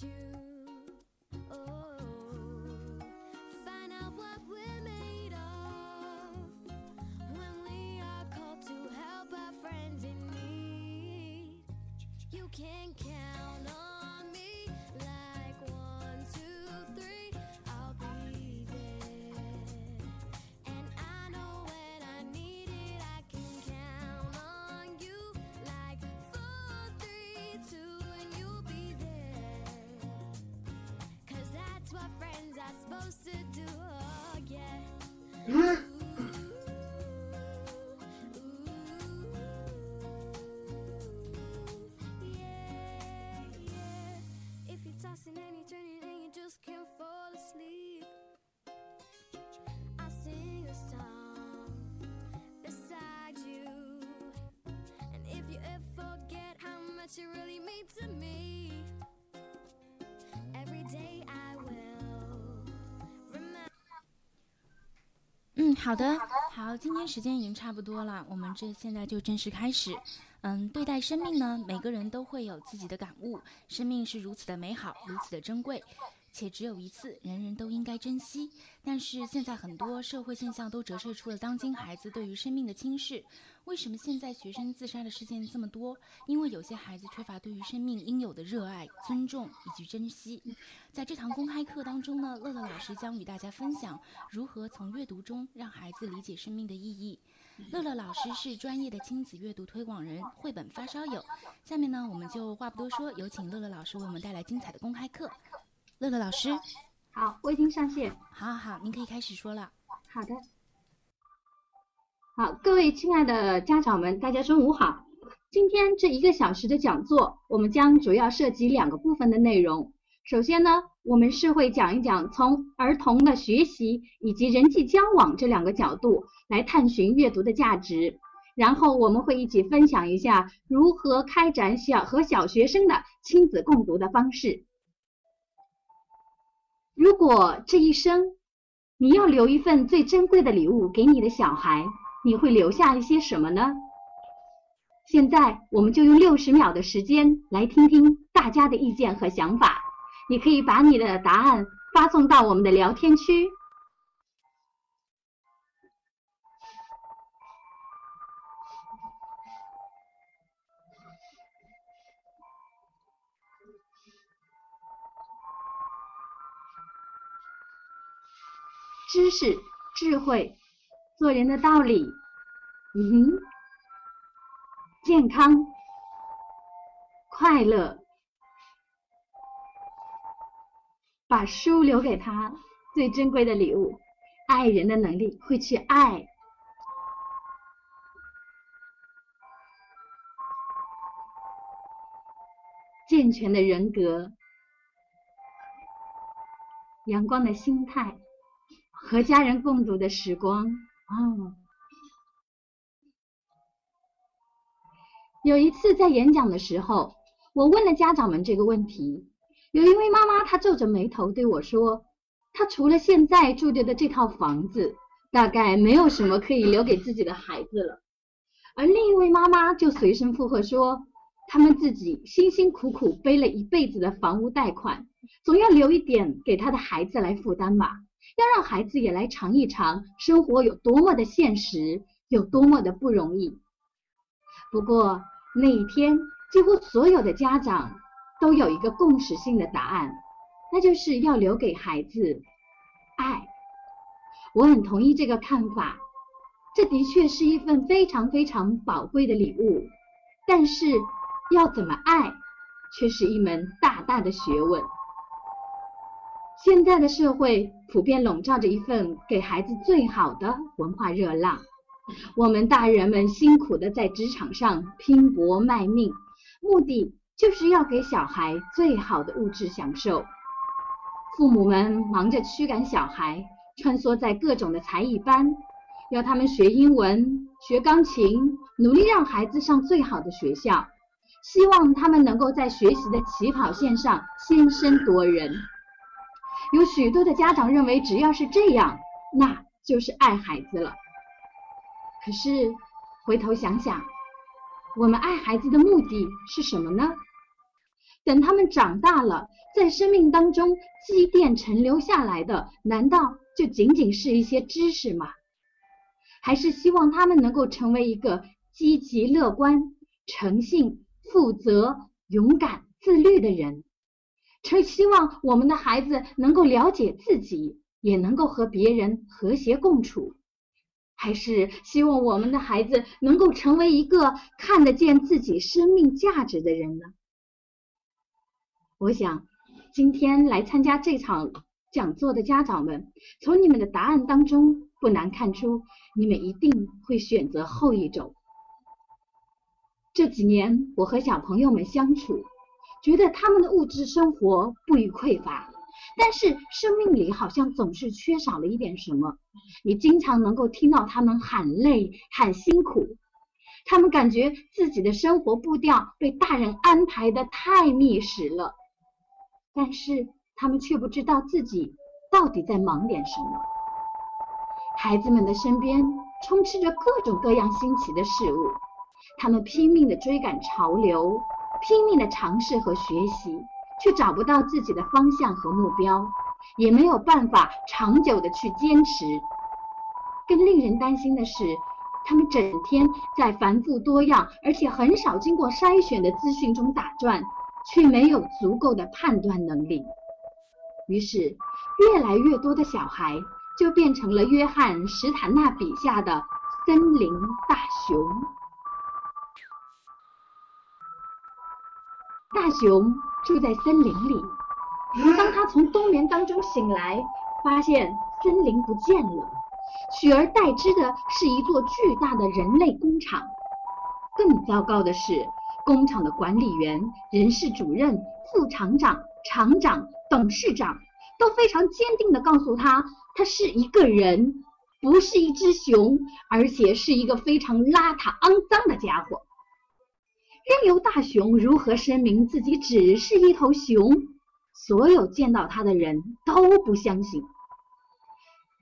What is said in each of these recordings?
you. Oh, find out what we're made of when we are called to help our friends in need. You can count how much you really mean to me, every day I will remember. 嗯，好的，好，今天时间已经差不多了，我们这现在就正式开始。嗯，对待生命呢，每个人都会有自己的感悟。生命是如此的美好，如此的珍贵，且只有一次，人人都应该珍惜。但是现在很多社会现象都折射出了当今孩子对于生命的轻视。为什么现在学生自杀的事件这么多？因为有些孩子缺乏对于生命应有的热爱、尊重以及珍惜。在这堂公开课当中呢，乐乐老师将与大家分享如何从阅读中让孩子理解生命的意义。乐乐老师是专业的亲子阅读推广人、绘本发烧友。下面呢，我们就话不多说，有请乐乐老师为我们带来精彩的公开课。乐乐老师，好，我已经上线。好好好，您可以开始说了。好的。好，各位亲爱的家长们，大家中午好。今天这一个小时的讲座，我们将主要涉及两个部分的内容。首先呢，我们是会讲一讲从儿童的学习以及人际交往这两个角度来探寻阅读的价值。然后我们会一起分享一下如何开展小和小学生的亲子共读的方式。如果这一生你要留一份最珍贵的礼物给你的小孩，你会留下一些什么呢？现在我们就用六十秒的时间来听听大家的意见和想法。你可以把你的答案发送到我们的聊天区。知识、智慧、做人的道理，嗯，健康、快乐。把书留给他，最珍贵的礼物，爱人的能力，会去爱。健全的人格，阳光的心态，和家人共度的时光。哦，有一次在演讲的时候，我问了家长们这个问题。有一位妈妈，她皱着眉头对我说：“她除了现在住着的这套房子，大概没有什么可以留给自己的孩子了。”而另一位妈妈就随声附和说：“他们自己辛辛苦苦背了一辈子的房屋贷款，总要留一点给他的孩子来负担吧，要让孩子也来尝一尝生活有多么的现实，有多么的不容易。”不过那一天，几乎所有的家长。都有一个共识性的答案，那就是要留给孩子爱。我很同意这个看法，这的确是一份非常非常宝贵的礼物。但是要怎么爱，却是一门大大的学问。现在的社会普遍笼罩着一份给孩子最好的文化热浪，我们大人们辛苦的在职场上拼搏卖命，目的。就是要给小孩最好的物质享受，父母们忙着驱赶小孩，穿梭在各种的才艺班，要他们学英文、学钢琴，努力让孩子上最好的学校，希望他们能够在学习的起跑线上先声夺人。有许多的家长认为，只要是这样，那就是爱孩子了。可是回头想想。我们爱孩子的目的是什么呢？等他们长大了，在生命当中积淀陈留下来的，难道就仅仅是一些知识吗？还是希望他们能够成为一个积极乐观、诚信、负责、勇敢、自律的人？是希望我们的孩子能够了解自己，也能够和别人和谐共处？还是希望我们的孩子能够成为一个看得见自己生命价值的人呢？我想，今天来参加这场讲座的家长们，从你们的答案当中不难看出，你们一定会选择后一种。这几年，我和小朋友们相处，觉得他们的物质生活不予匮乏。但是生命里好像总是缺少了一点什么，你经常能够听到他们喊累、喊辛苦，他们感觉自己的生活步调被大人安排的太密实了，但是他们却不知道自己到底在忙点什么。孩子们的身边充斥着各种各样新奇的事物，他们拼命的追赶潮流，拼命的尝试和学习。却找不到自己的方向和目标，也没有办法长久的去坚持。更令人担心的是，他们整天在繁复多样而且很少经过筛选的资讯中打转，却没有足够的判断能力。于是，越来越多的小孩就变成了约翰·史坦纳笔下的森林大熊。大熊。住在森林里，当他从冬眠当中醒来，发现森林不见了，取而代之的是一座巨大的人类工厂。更糟糕的是，工厂的管理员、人事主任、副厂长、厂长、董事长都非常坚定地告诉他，他是一个人，不是一只熊，而且是一个非常邋遢、肮脏的家伙。任由大熊如何声明自己只是一头熊，所有见到他的人都不相信。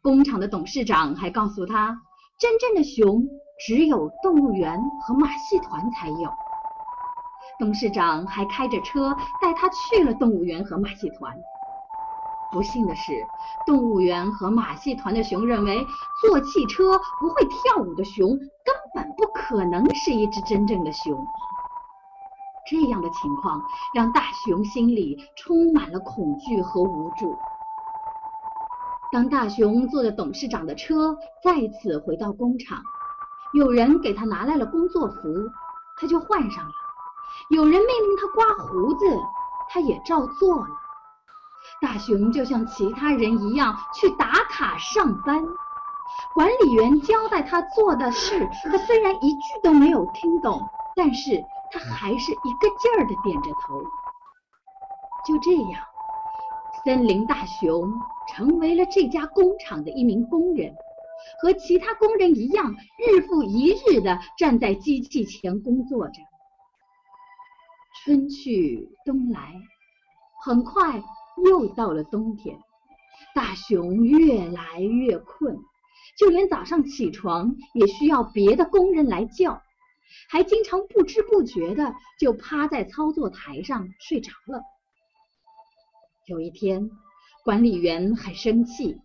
工厂的董事长还告诉他，真正的熊只有动物园和马戏团才有。董事长还开着车带他去了动物园和马戏团。不幸的是，动物园和马戏团的熊认为，坐汽车不会跳舞的熊根本不可能是一只真正的熊。这样的情况让大熊心里充满了恐惧和无助。当大熊坐着董事长的车再次回到工厂，有人给他拿来了工作服，他就换上了；有人命令他刮胡子，他也照做了。大熊就像其他人一样去打卡上班。管理员交代他做的事，他虽然一句都没有听懂，但是。他还是一个劲儿的点着头。就这样，森林大熊成为了这家工厂的一名工人，和其他工人一样，日复一日的站在机器前工作着。春去冬来，很快又到了冬天。大熊越来越困，就连早上起床也需要别的工人来叫。还经常不知不觉的就趴在操作台上睡着了。有一天，管理员很生气，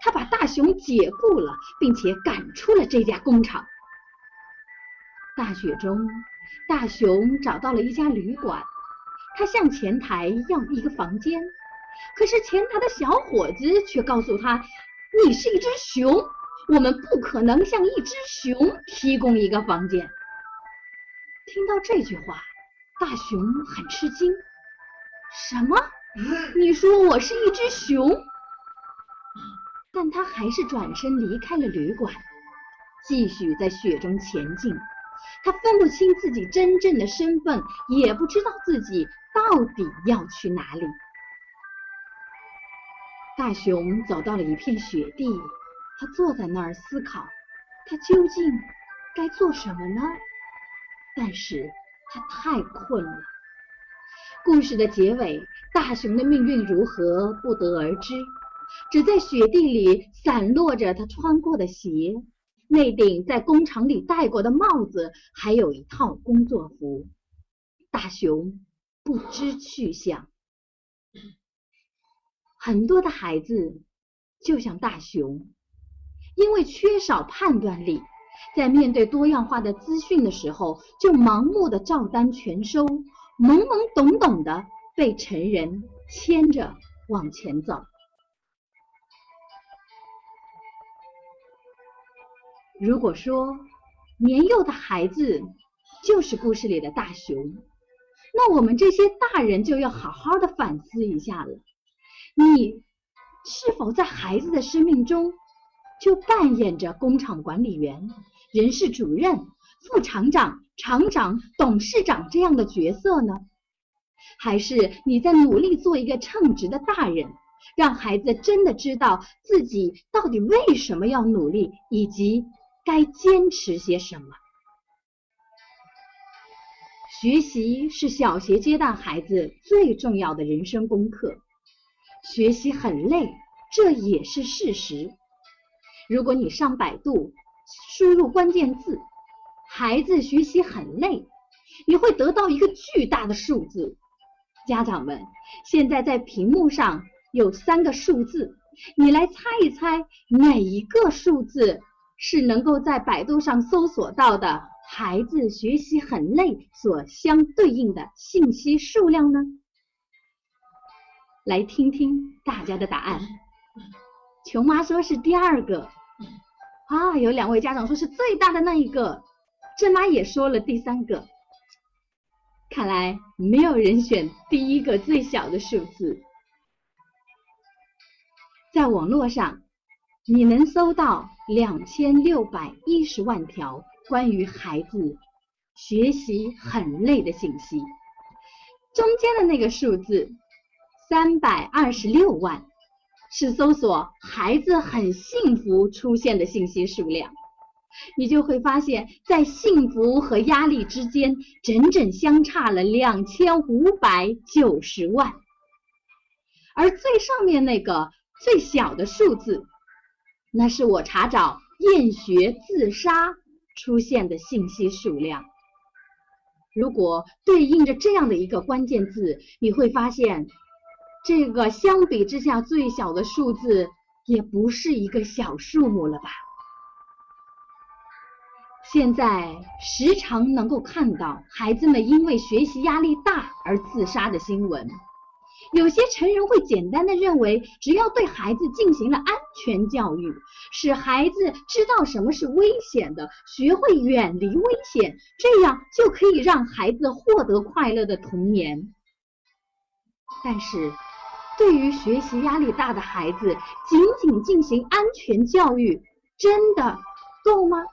他把大熊解雇了，并且赶出了这家工厂。大雪中，大熊找到了一家旅馆，他向前台要一个房间，可是前台的小伙子却告诉他：“你是一只熊，我们不可能向一只熊提供一个房间。”听到这句话，大熊很吃惊。什么？你说我是一只熊？但他还是转身离开了旅馆，继续在雪中前进。他分不清自己真正的身份，也不知道自己到底要去哪里。大熊走到了一片雪地，他坐在那儿思考，他究竟该做什么呢？但是他太困了。故事的结尾，大熊的命运如何不得而知，只在雪地里散落着他穿过的鞋、那顶在工厂里戴过的帽子，还有一套工作服。大熊不知去向。很多的孩子就像大熊，因为缺少判断力，在面对多样化的资讯的时候，就盲目的照单全收，懵懵懂懂的被成人牵着往前走。如果说年幼的孩子就是故事里的大熊，那我们这些大人就要好好的反思一下了。你是否在孩子的生命中就扮演着工厂管理员、人事主任、副厂长、厂长、董事长这样的角色呢？还是你在努力做一个称职的大人，让孩子真的知道自己到底为什么要努力，以及该坚持些什么？学习是小学阶段孩子最重要的人生功课。学习很累，这也是事实。如果你上百度输入关键字“孩子学习很累”，你会得到一个巨大的数字。家长们，现在在屏幕上有三个数字，你来猜一猜哪一个数字是能够在百度上搜索到的“孩子学习很累”所相对应的信息数量呢？来听听大家的答案。琼妈说是第二个，啊，有两位家长说是最大的那一个，郑妈也说了第三个。看来没有人选第一个最小的数字。在网络上，你能搜到两千六百一十万条关于孩子学习很累的信息，中间的那个数字。三百二十六万是搜索孩子很幸福出现的信息数量，你就会发现，在幸福和压力之间，整整相差了两千五百九十万。而最上面那个最小的数字，那是我查找厌学自杀出现的信息数量。如果对应着这样的一个关键字，你会发现。这个相比之下最小的数字，也不是一个小数目了吧？现在时常能够看到孩子们因为学习压力大而自杀的新闻。有些成人会简单的认为，只要对孩子进行了安全教育，使孩子知道什么是危险的，学会远离危险，这样就可以让孩子获得快乐的童年。但是。对于学习压力大的孩子，仅仅进行安全教育，真的够吗？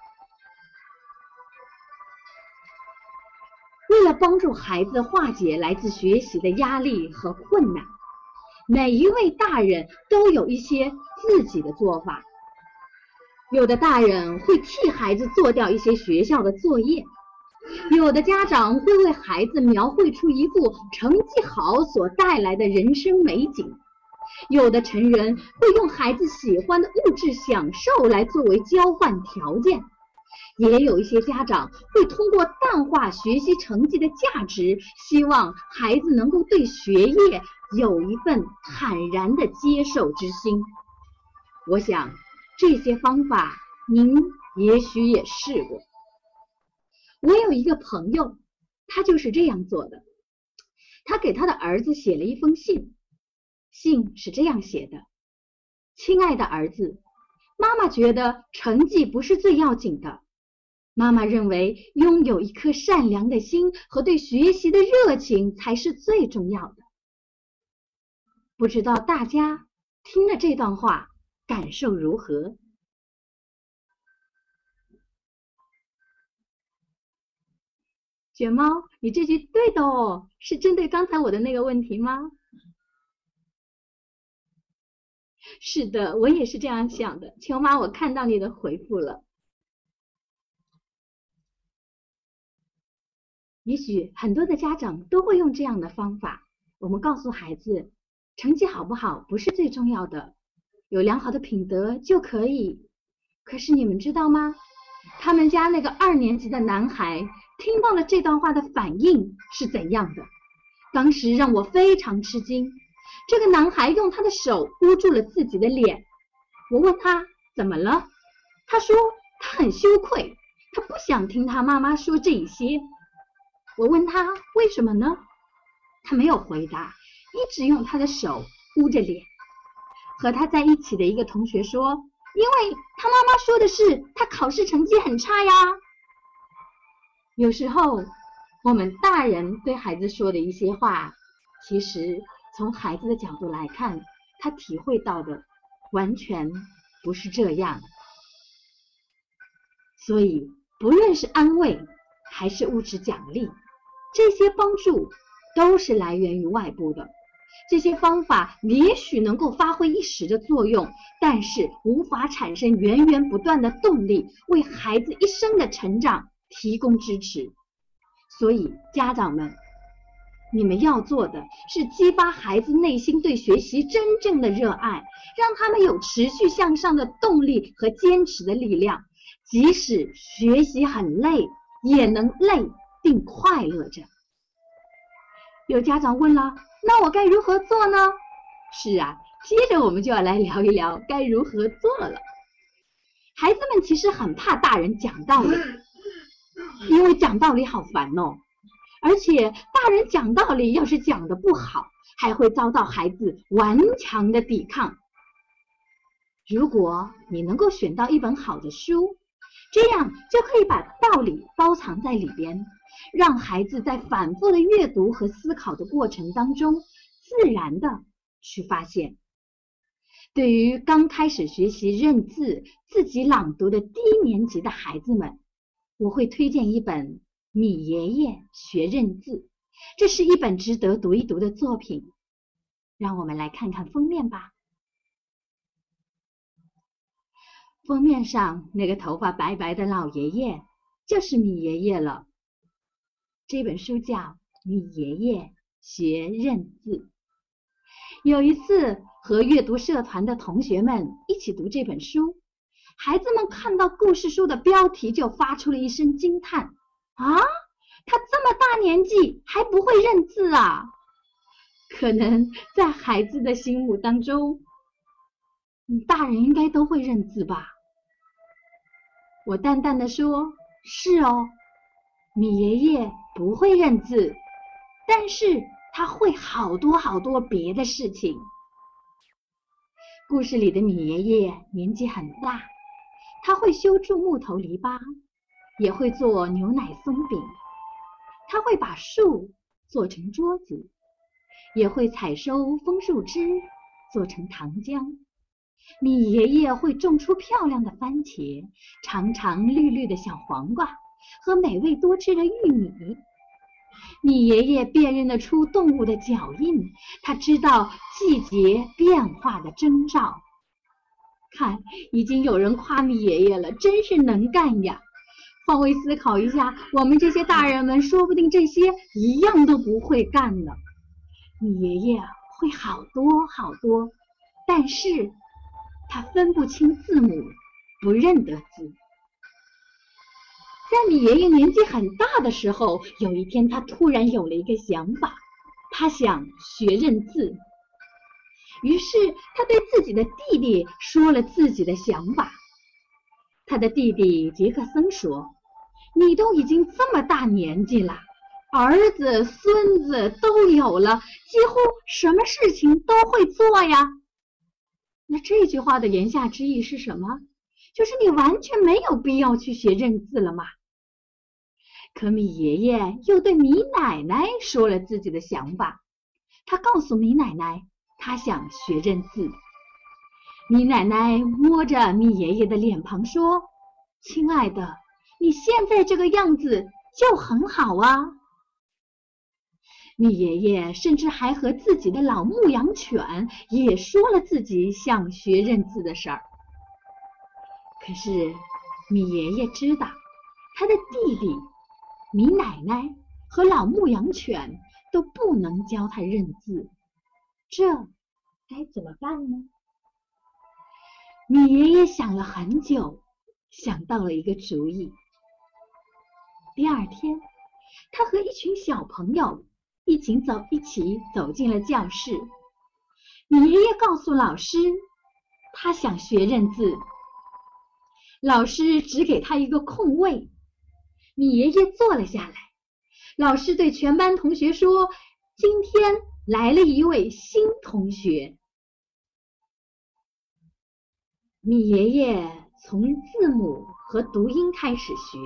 为了帮助孩子化解来自学习的压力和困难，每一位大人都有一些自己的做法。有的大人会替孩子做掉一些学校的作业。有的家长会为孩子描绘出一幅成绩好所带来的人生美景，有的成人会用孩子喜欢的物质享受来作为交换条件，也有一些家长会通过淡化学习成绩的价值，希望孩子能够对学业有一份坦然的接受之心。我想这些方法您也许也试过。我有一个朋友，他就是这样做的。他给他的儿子写了一封信，信是这样写的：“亲爱的儿子，妈妈觉得成绩不是最要紧的，妈妈认为拥有一颗善良的心和对学习的热情才是最重要的。不知道大家听了这段话感受如何？”卷猫，你这句对的哦，是针对刚才我的那个问题吗？是的，我也是这样想的。球妈，我看到你的回复了。也许很多的家长都会用这样的方法。我们告诉孩子，成绩好不好不是最重要的，有良好的品德就可以。可是你们知道吗？他们家那个二年级的男孩。听到了这段话的反应是怎样的？当时让我非常吃惊。这个男孩用他的手捂住了自己的脸。我问他怎么了，他说他很羞愧，他不想听他妈妈说这些。我问他为什么呢？他没有回答，一直用他的手捂着脸。和他在一起的一个同学说，因为他妈妈说的是他考试成绩很差呀。有时候，我们大人对孩子说的一些话，其实从孩子的角度来看，他体会到的完全不是这样。所以，不论是安慰还是物质奖励，这些帮助都是来源于外部的。这些方法也许能够发挥一时的作用，但是无法产生源源不断的动力，为孩子一生的成长。提供支持，所以家长们，你们要做的是激发孩子内心对学习真正的热爱，让他们有持续向上的动力和坚持的力量，即使学习很累，也能累并快乐着。有家长问了，那我该如何做呢？是啊，接着我们就要来聊一聊该如何做了。孩子们其实很怕大人讲道理。因为讲道理好烦哦，而且大人讲道理要是讲的不好，还会遭到孩子顽强的抵抗。如果你能够选到一本好的书，这样就可以把道理包藏在里边，让孩子在反复的阅读和思考的过程当中，自然的去发现。对于刚开始学习认字、自己朗读的低年级的孩子们。我会推荐一本《米爷爷学认字》，这是一本值得读一读的作品。让我们来看看封面吧。封面上那个头发白白的老爷爷就是米爷爷了。这本书叫《米爷爷学认字》。有一次和阅读社团的同学们一起读这本书。孩子们看到故事书的标题，就发出了一声惊叹：“啊，他这么大年纪还不会认字啊！”可能在孩子的心目当中，大人应该都会认字吧？我淡淡的说：“是哦，米爷爷不会认字，但是他会好多好多别的事情。”故事里的米爷爷年纪很大。他会修筑木头篱笆，也会做牛奶松饼。他会把树做成桌子，也会采收枫树枝做成糖浆。米爷爷会种出漂亮的番茄、长长绿绿的小黄瓜和美味多汁的玉米。米爷爷辨认得出动物的脚印，他知道季节变化的征兆。看，已经有人夸米爷爷了，真是能干呀！换位思考一下，我们这些大人们说不定这些一样都不会干呢。你爷爷会好多好多，但是他分不清字母，不认得字。在你爷爷年纪很大的时候，有一天他突然有了一个想法，他想学认字。于是，他对自己的弟弟说了自己的想法。他的弟弟杰克森说：“你都已经这么大年纪了，儿子、孙子都有了，几乎什么事情都会做呀。”那这句话的言下之意是什么？就是你完全没有必要去学认字了吗？可米爷爷又对米奶奶说了自己的想法。他告诉米奶奶。他想学认字。米奶奶摸着米爷爷的脸庞说：“亲爱的，你现在这个样子就很好啊。”米爷爷甚至还和自己的老牧羊犬也说了自己想学认字的事儿。可是米爷爷知道，他的弟弟、米奶奶和老牧羊犬都不能教他认字。这该怎么办呢？米爷爷想了很久，想到了一个主意。第二天，他和一群小朋友一起走，一起走进了教室。米爷爷告诉老师，他想学认字。老师只给他一个空位，米爷爷坐了下来。老师对全班同学说：“今天来了一位新同学。”米爷爷从字母和读音开始学，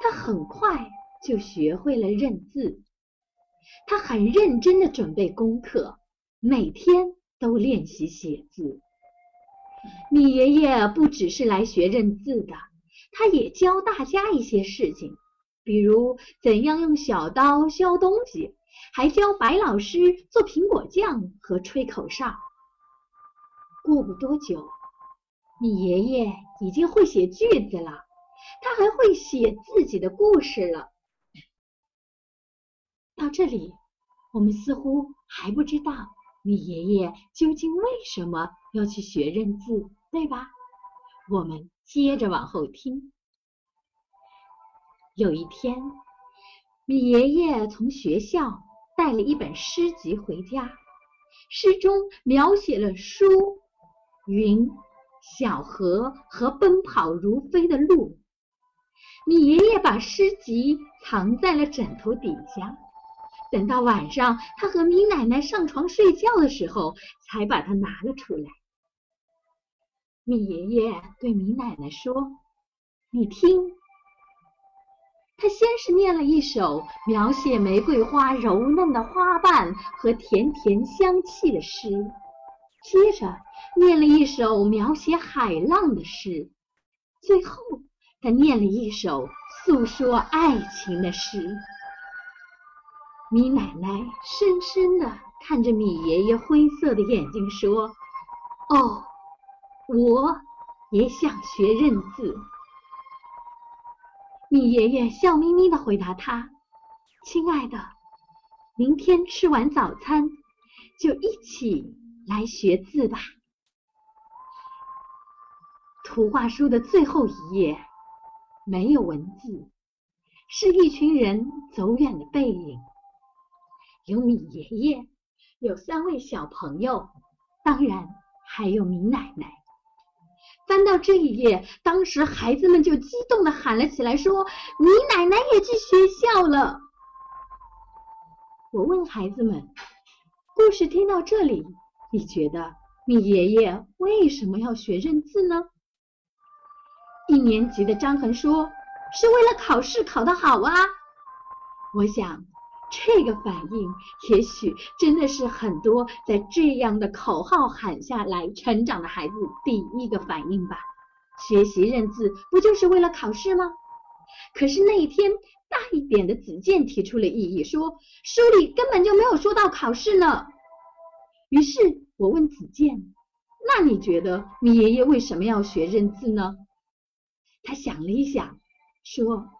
他很快就学会了认字。他很认真的准备功课，每天都练习写字。米爷爷不只是来学认字的，他也教大家一些事情，比如怎样用小刀削东西，还教白老师做苹果酱和吹口哨。过不多久，米爷爷已经会写句子了，他还会写自己的故事了。到这里，我们似乎还不知道米爷爷究竟为什么要去学认字，对吧？我们接着往后听。有一天，米爷爷从学校带了一本诗集回家，诗中描写了书、云、小河和奔跑如飞的鹿。米爷爷把诗集藏在了枕头底下。等到晚上，他和米奶奶上床睡觉的时候，才把它拿了出来。米爷爷对米奶奶说：“你听。”他先是念了一首描写玫瑰花柔嫩的花瓣和甜甜香气的诗，接着念了一首描写海浪的诗，最后他念了一首诉说爱情的诗。米奶奶深深地看着米爷爷灰色的眼睛，说：“哦，我也想学认字。”米爷爷笑眯眯地回答他：“亲爱的，明天吃完早餐就一起来学字吧。”图画书的最后一页没有文字，是一群人走远的背影。有米爷爷，有三位小朋友，当然还有米奶奶。翻到这一页，当时孩子们就激动地喊了起来，说：“米奶奶也去学校了。”我问孩子们：“故事听到这里，你觉得你爷爷为什么要学认字呢？”一年级的张恒说：“是为了考试考得好啊。”我想。这个反应，也许真的是很多在这样的口号喊下来成长的孩子第一个反应吧。学习认字不就是为了考试吗？可是那一天，大一点的子健提出了异议，说书里根本就没有说到考试呢。于是我问子健：“那你觉得你爷爷为什么要学认字呢？”他想了一想，说：“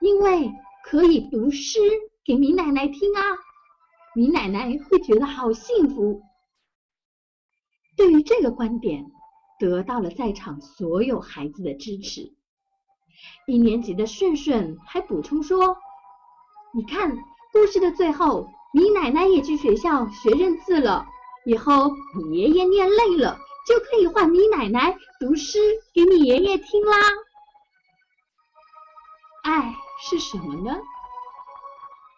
因为可以读诗。”给米奶奶听啊，米奶奶会觉得好幸福。对于这个观点，得到了在场所有孩子的支持。一年级的顺顺还补充说：“你看，故事的最后，你奶奶也去学校学认字了。以后你爷爷念累了，就可以换你奶奶读诗给你爷爷听啦。”爱是什么呢？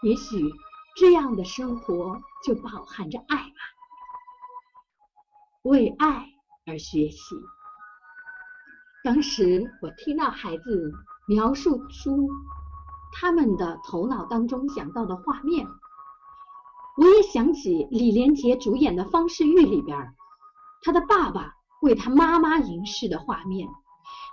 也许这样的生活就饱含着爱吧，为爱而学习。当时我听到孩子描述出他们的头脑当中想到的画面，我也想起李连杰主演的《方世玉》里边，他的爸爸为他妈妈吟诗的画面。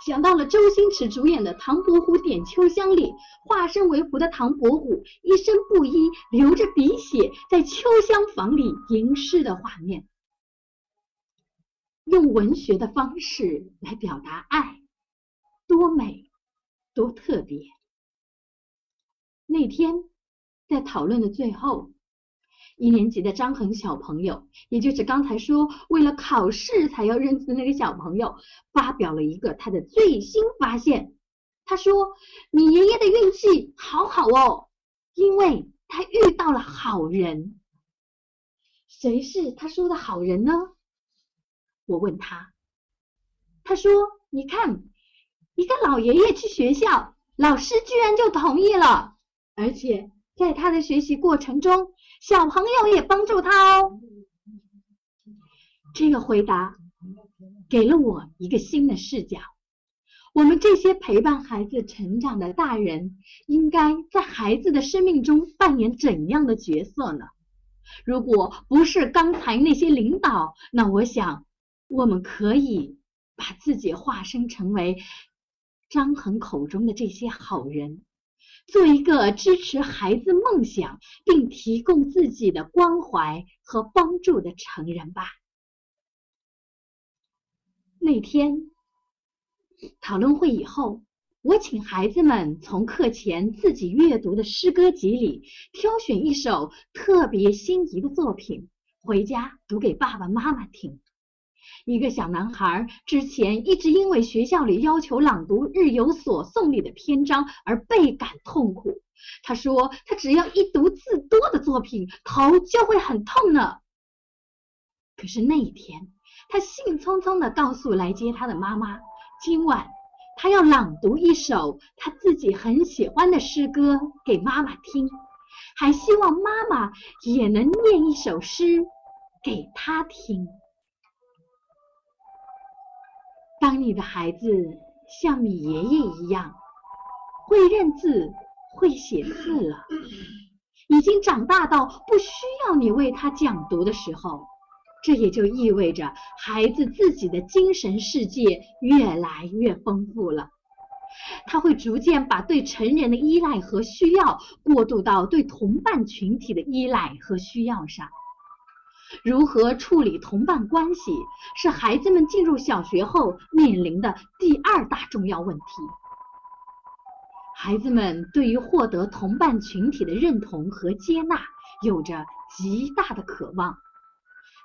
想到了周星驰主演的《唐伯虎点秋香》里，化身为狐的唐伯虎一身布衣，流着鼻血，在秋香房里吟诗的画面。用文学的方式来表达爱，多美，多特别。那天在讨论的最后。一年级的张恒小朋友，也就是刚才说为了考试才要认字的那个小朋友，发表了一个他的最新发现。他说：“你爷爷的运气好好哦，因为他遇到了好人。谁是他说的好人呢？我问他，他说：“你看，一个老爷爷去学校，老师居然就同意了，而且在他的学习过程中，小朋友也帮助他哦。”这个回答给了我一个新的视角。我们这些陪伴孩子成长的大人，应该在孩子的生命中扮演怎样的角色呢？如果不是刚才那些领导，那我想，我们可以把自己化身成为张恒口中的这些好人，做一个支持孩子梦想并提供自己的关怀和帮助的成人吧。那天。讨论会以后，我请孩子们从课前自己阅读的诗歌集里挑选一首特别心仪的作品，回家读给爸爸妈妈听。一个小男孩之前一直因为学校里要求朗读《日有所诵》里的篇章而倍感痛苦。他说：“他只要一读字多的作品，头就会很痛呢。”可是那一天，他兴冲冲地告诉来接他的妈妈。今晚，他要朗读一首他自己很喜欢的诗歌给妈妈听，还希望妈妈也能念一首诗给他听。当你的孩子像你爷爷一样会认字、会写字了，已经长大到不需要你为他讲读的时候。这也就意味着孩子自己的精神世界越来越丰富了，他会逐渐把对成人的依赖和需要过渡到对同伴群体的依赖和需要上。如何处理同伴关系，是孩子们进入小学后面临的第二大重要问题。孩子们对于获得同伴群体的认同和接纳，有着极大的渴望。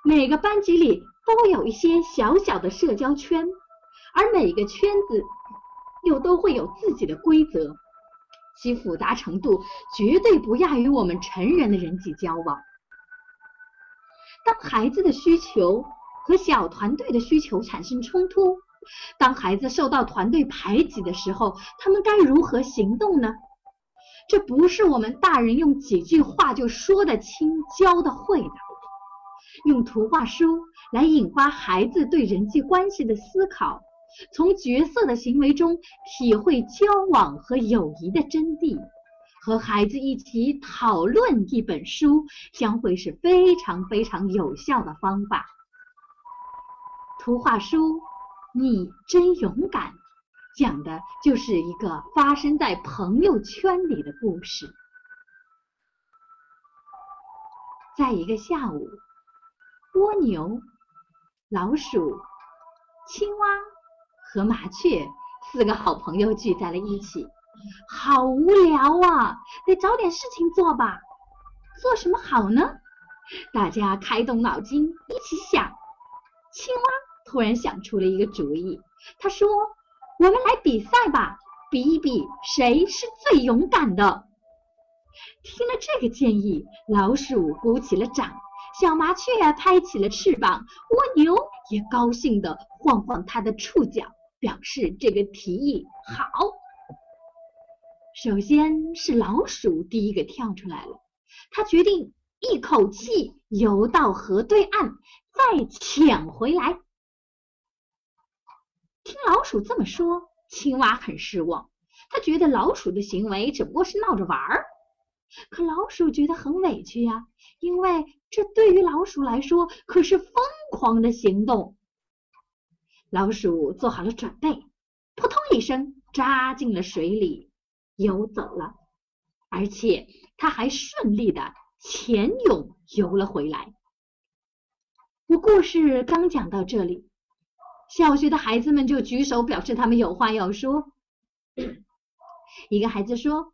每个班级里都有一些小小的社交圈，而每个圈子又都会有自己的规则，其复杂程度绝对不亚于我们成人的人际交往。当孩子的需求和小团队的需求产生冲突，当孩子受到团队排挤的时候，他们该如何行动呢？这不是我们大人用几句话就说得清、教得会的。用图画书来引发孩子对人际关系的思考，从角色的行为中体会交往和友谊的真谛，和孩子一起讨论一本书，将会是非常非常有效的方法。图画书《你真勇敢》讲的就是一个发生在朋友圈里的故事。在一个下午。蜗牛、老鼠、青蛙和麻雀四个好朋友聚在了一起，好无聊啊！得找点事情做吧。做什么好呢？大家开动脑筋，一起想。青蛙突然想出了一个主意，他说：“我们来比赛吧，比一比谁是最勇敢的。”听了这个建议，老鼠鼓起了掌。小麻雀拍起了翅膀，蜗牛也高兴地晃晃它的触角，表示这个提议好。首先是老鼠第一个跳出来了，它决定一口气游到河对岸，再潜回来。听老鼠这么说，青蛙很失望，他觉得老鼠的行为只不过是闹着玩儿。可老鼠觉得很委屈呀，因为这对于老鼠来说可是疯狂的行动。老鼠做好了准备，扑通一声扎进了水里，游走了，而且他还顺利的潜泳游了回来。我故事刚讲到这里，小学的孩子们就举手表示他们有话要说。一个孩子说。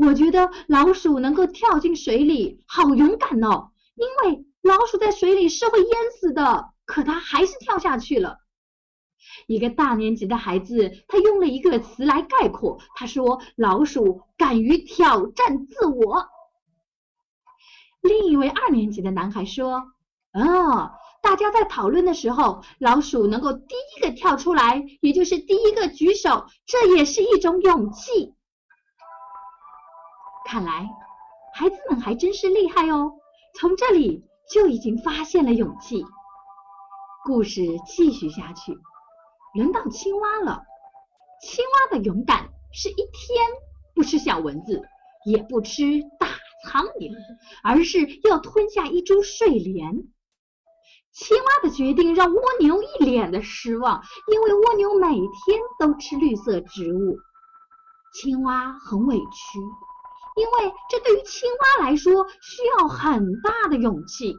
我觉得老鼠能够跳进水里，好勇敢哦！因为老鼠在水里是会淹死的，可它还是跳下去了。一个大年级的孩子，他用了一个词来概括，他说：“老鼠敢于挑战自我。”另一位二年级的男孩说：“哦，大家在讨论的时候，老鼠能够第一个跳出来，也就是第一个举手，这也是一种勇气。看来孩子们还真是厉害哦，从这里就已经发现了勇气。”故事继续下去，轮到青蛙了。青蛙的勇敢是一天不吃小蚊子，也不吃大苍蝇，而是要吞下一株睡莲。青蛙的决定让蜗牛一脸的失望，因为蜗牛每天都吃绿色植物。青蛙很委屈，因为这对于青蛙来说需要很大的勇气。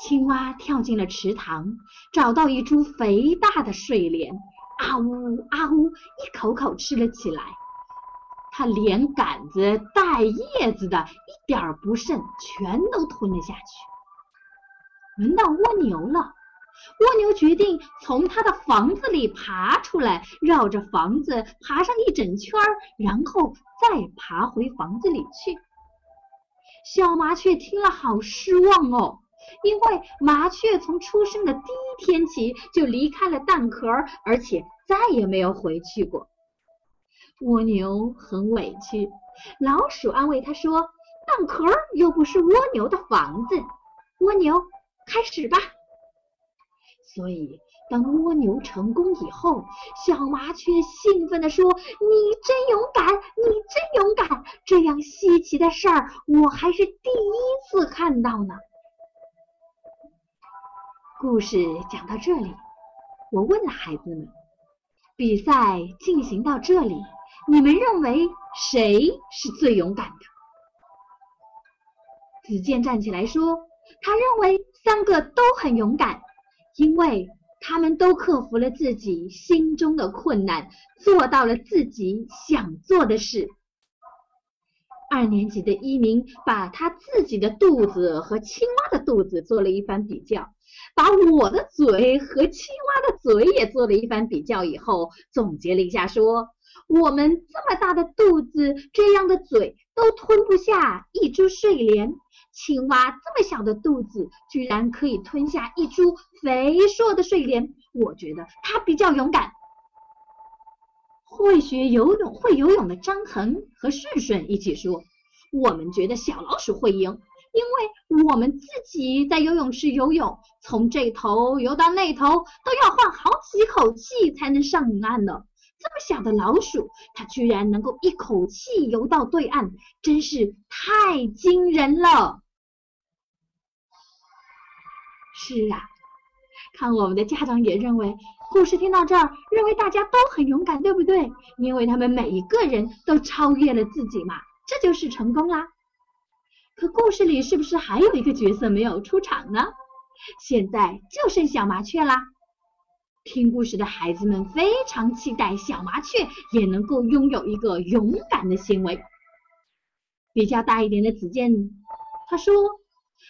青蛙跳进了池塘，找到一株肥大的睡莲。啊呜啊呜，一口口吃了起来。它连杆子带叶子的，一点儿不剩，全都吞了下去。轮到蜗牛了，蜗牛决定从它的房子里爬出来，绕着房子爬上一整圈儿，然后再爬回房子里去。小麻雀听了，好失望哦。因为麻雀从出生的第一天起就离开了蛋壳，而且再也没有回去过。蜗牛很委屈，老鼠安慰它说：“蛋壳又不是蜗牛的房子，蜗牛开始吧。”所以，当蜗牛成功以后，小麻雀兴奋地说：“你真勇敢，你真勇敢！这样稀奇的事儿，我还是第一次看到呢。”故事讲到这里，我问了孩子们：比赛进行到这里，你们认为谁是最勇敢的？子健站起来说：“他认为三个都很勇敢，因为他们都克服了自己心中的困难，做到了自己想做的事。”二年级的一鸣把他自己的肚子和青蛙的肚子做了一番比较。把我的嘴和青蛙的嘴也做了一番比较以后，总结了一下说：“我们这么大的肚子，这样的嘴都吞不下一株睡莲。青蛙这么小的肚子，居然可以吞下一株肥硕的睡莲。我觉得它比较勇敢。”会学游泳、会游泳的张恒和顺顺一起说：“我们觉得小老鼠会赢。”因为我们自己在游泳池游泳，从这头游到那头都要换好几口气才能上岸呢。这么小的老鼠，它居然能够一口气游到对岸，真是太惊人了。是啊，看我们的家长也认为，故事听到这儿，认为大家都很勇敢，对不对？因为他们每一个人都超越了自己嘛，这就是成功啦。可故事里是不是还有一个角色没有出场呢？现在就剩小麻雀啦。听故事的孩子们非常期待小麻雀也能够拥有一个勇敢的行为。比较大一点的子健他说：“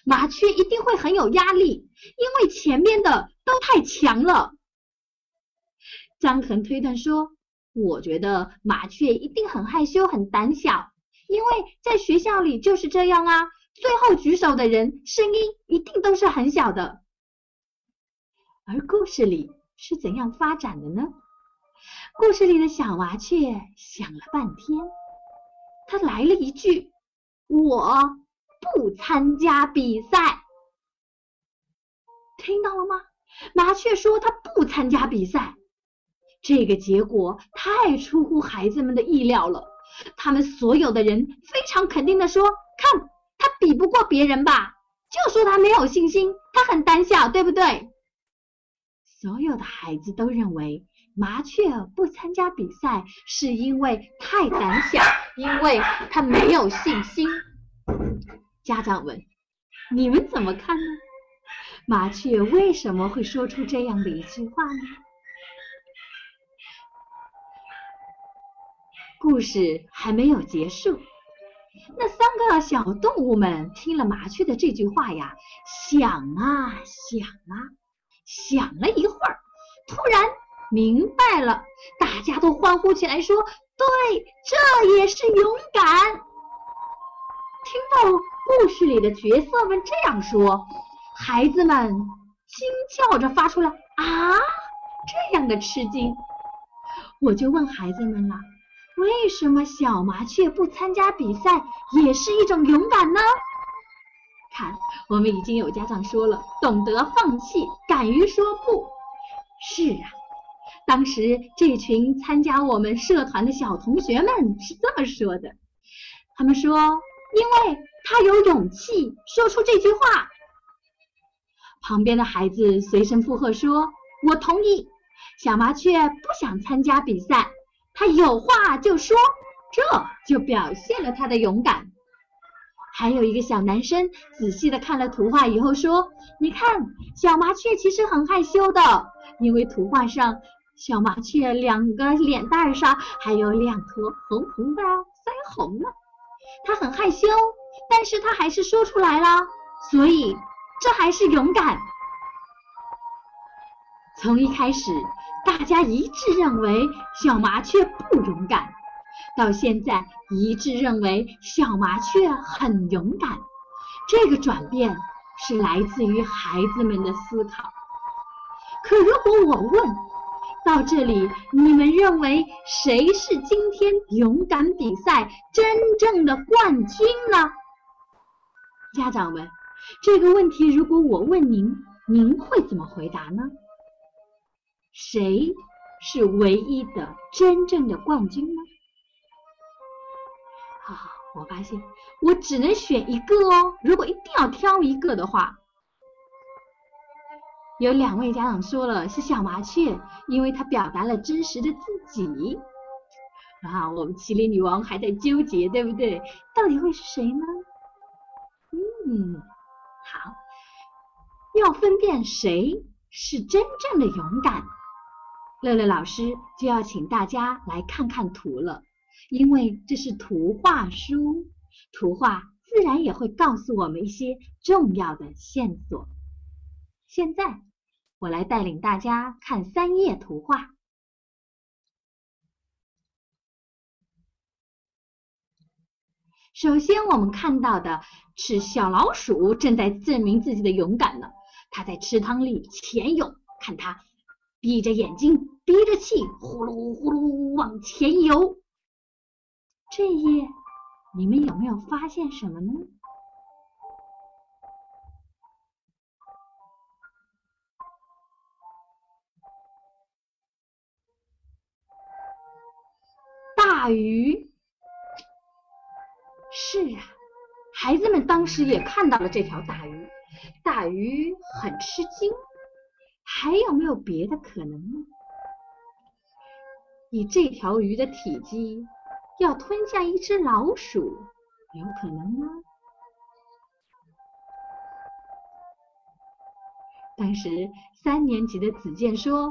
麻雀一定会很有压力，因为前面的都太强了。”张恒推断说：“我觉得麻雀一定很害羞、很胆小。”因为在学校里就是这样啊，最后举手的人声音一定都是很小的。而故事里是怎样发展的呢？故事里的小麻雀想了半天，他来了一句：“我不参加比赛。”听到了吗？麻雀说他不参加比赛，这个结果太出乎孩子们的意料了。他们所有的人非常肯定的说：“看他比不过别人吧，就说他没有信心，他很胆小，对不对？”所有的孩子都认为麻雀不参加比赛是因为太胆小，因为他没有信心。家长们，你们怎么看呢？麻雀为什么会说出这样的一句话呢？故事还没有结束，那三个小动物们听了麻雀的这句话呀，想啊想啊，想了一会儿，突然明白了，大家都欢呼起来说：“对，这也是勇敢。”听到故事里的角色们这样说，孩子们惊叫着发出了“啊”这样的吃惊。我就问孩子们了：为什么小麻雀不参加比赛也是一种勇敢呢？看，我们已经有家长说了，懂得放弃，敢于说不。是啊，当时这群参加我们社团的小同学们是这么说的。他们说，因为他有勇气说出这句话。旁边的孩子随声附和说：“我同意。”小麻雀不想参加比赛，他有话就说，这就表现了他的勇敢。还有一个小男生仔细的看了图画以后说：“你看，小麻雀其实很害羞的，因为图画上小麻雀两个脸蛋上还有两坨红红的腮红呢。它很害羞，但是它还是说出来了，所以这还是勇敢。从一开始，大家一致认为小麻雀不勇敢。”到现在一致认为小麻雀很勇敢，这个转变是来自于孩子们的思考。可如果我问，到这里你们认为谁是今天勇敢比赛真正的冠军呢？家长们，这个问题如果我问您，您会怎么回答呢？谁是唯一的真正的冠军呢？好，我发现我只能选一个哦。如果一定要挑一个的话，有两位家长说了是小麻雀，因为它表达了真实的自己。啊，我们麒麟女王还在纠结，对不对？到底会是谁呢？嗯，好，要分辨谁是真正的勇敢，乐乐老师就要请大家来看看图了。因为这是图画书，图画自然也会告诉我们一些重要的线索。现在，我来带领大家看三页图画。首先，我们看到的是小老鼠正在证明自己的勇敢呢。它在池塘里潜泳，看它闭着眼睛，憋着气，呼噜呼噜往前游。这一页，你们有没有发现什么呢？大鱼，是啊，孩子们当时也看到了这条大鱼，大鱼很吃惊。还有没有别的可能呢？以这条鱼的体积。要吞下一只老鼠，有可能吗？当时三年级的子健说：“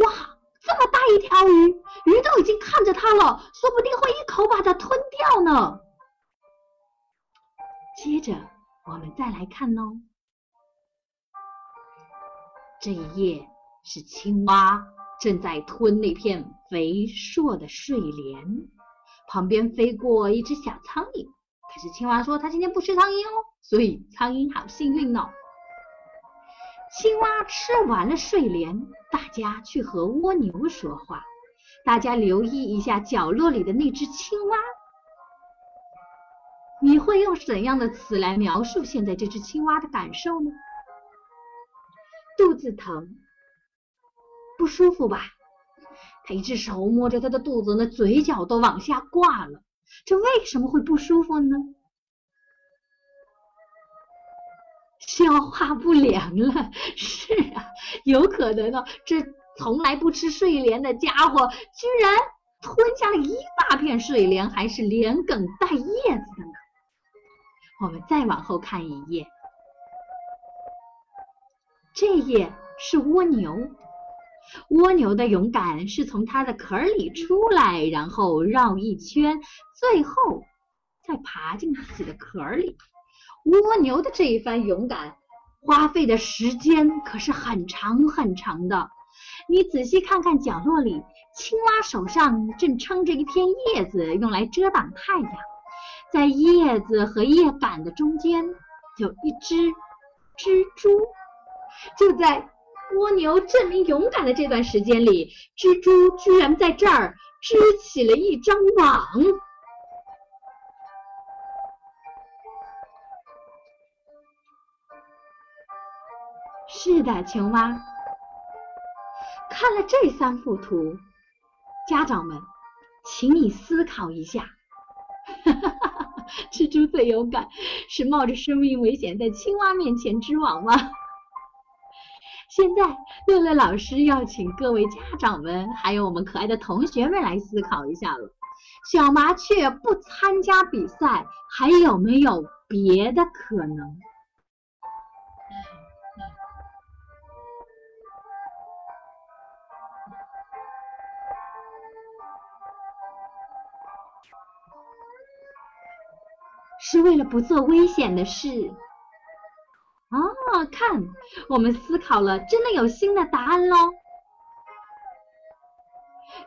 哇，这么大一条鱼，鱼都已经看着它了，说不定会一口把它吞掉呢。”接着我们再来看哦，这一夜是青蛙正在吞那片肥硕的睡莲。旁边飞过一只小苍蝇，可是青蛙说它今天不吃苍蝇哦，所以苍蝇好幸运哦。青蛙吃完了睡莲，大家去和蜗牛说话。大家留意一下角落里的那只青蛙，你会用怎样的词来描述现在这只青蛙的感受呢？肚子疼，不舒服吧？他一只手摸着他的肚子，那嘴角都往下挂了。这为什么会不舒服呢？消化不良了。是啊，有可能呢。这从来不吃睡莲的家伙，居然吞下了一大片睡莲，还是连梗带叶子的呢。我们再往后看一页，这页是蜗牛。蜗牛的勇敢是从它的壳里出来，然后绕一圈，最后再爬进自己的壳里。蜗牛的这一番勇敢，花费的时间可是很长很长的。你仔细看看角落里，青蛙手上正撑着一片叶子，用来遮挡太阳。在叶子和叶杆的中间有一只蜘蛛。就在蜗牛证明勇敢的这段时间里，蜘蛛居然在这儿织起了一张网。是的，青蛙。看了这三幅图，家长们，请你思考一下：蜘蛛最勇敢，是冒着生命危险在青蛙面前织网吗？现在，乐乐老师要请各位家长们，还有我们可爱的同学们来思考一下了：小麻雀不参加比赛，还有没有别的可能？是为了不做危险的事。哦，看，我们思考了，真的有新的答案喽。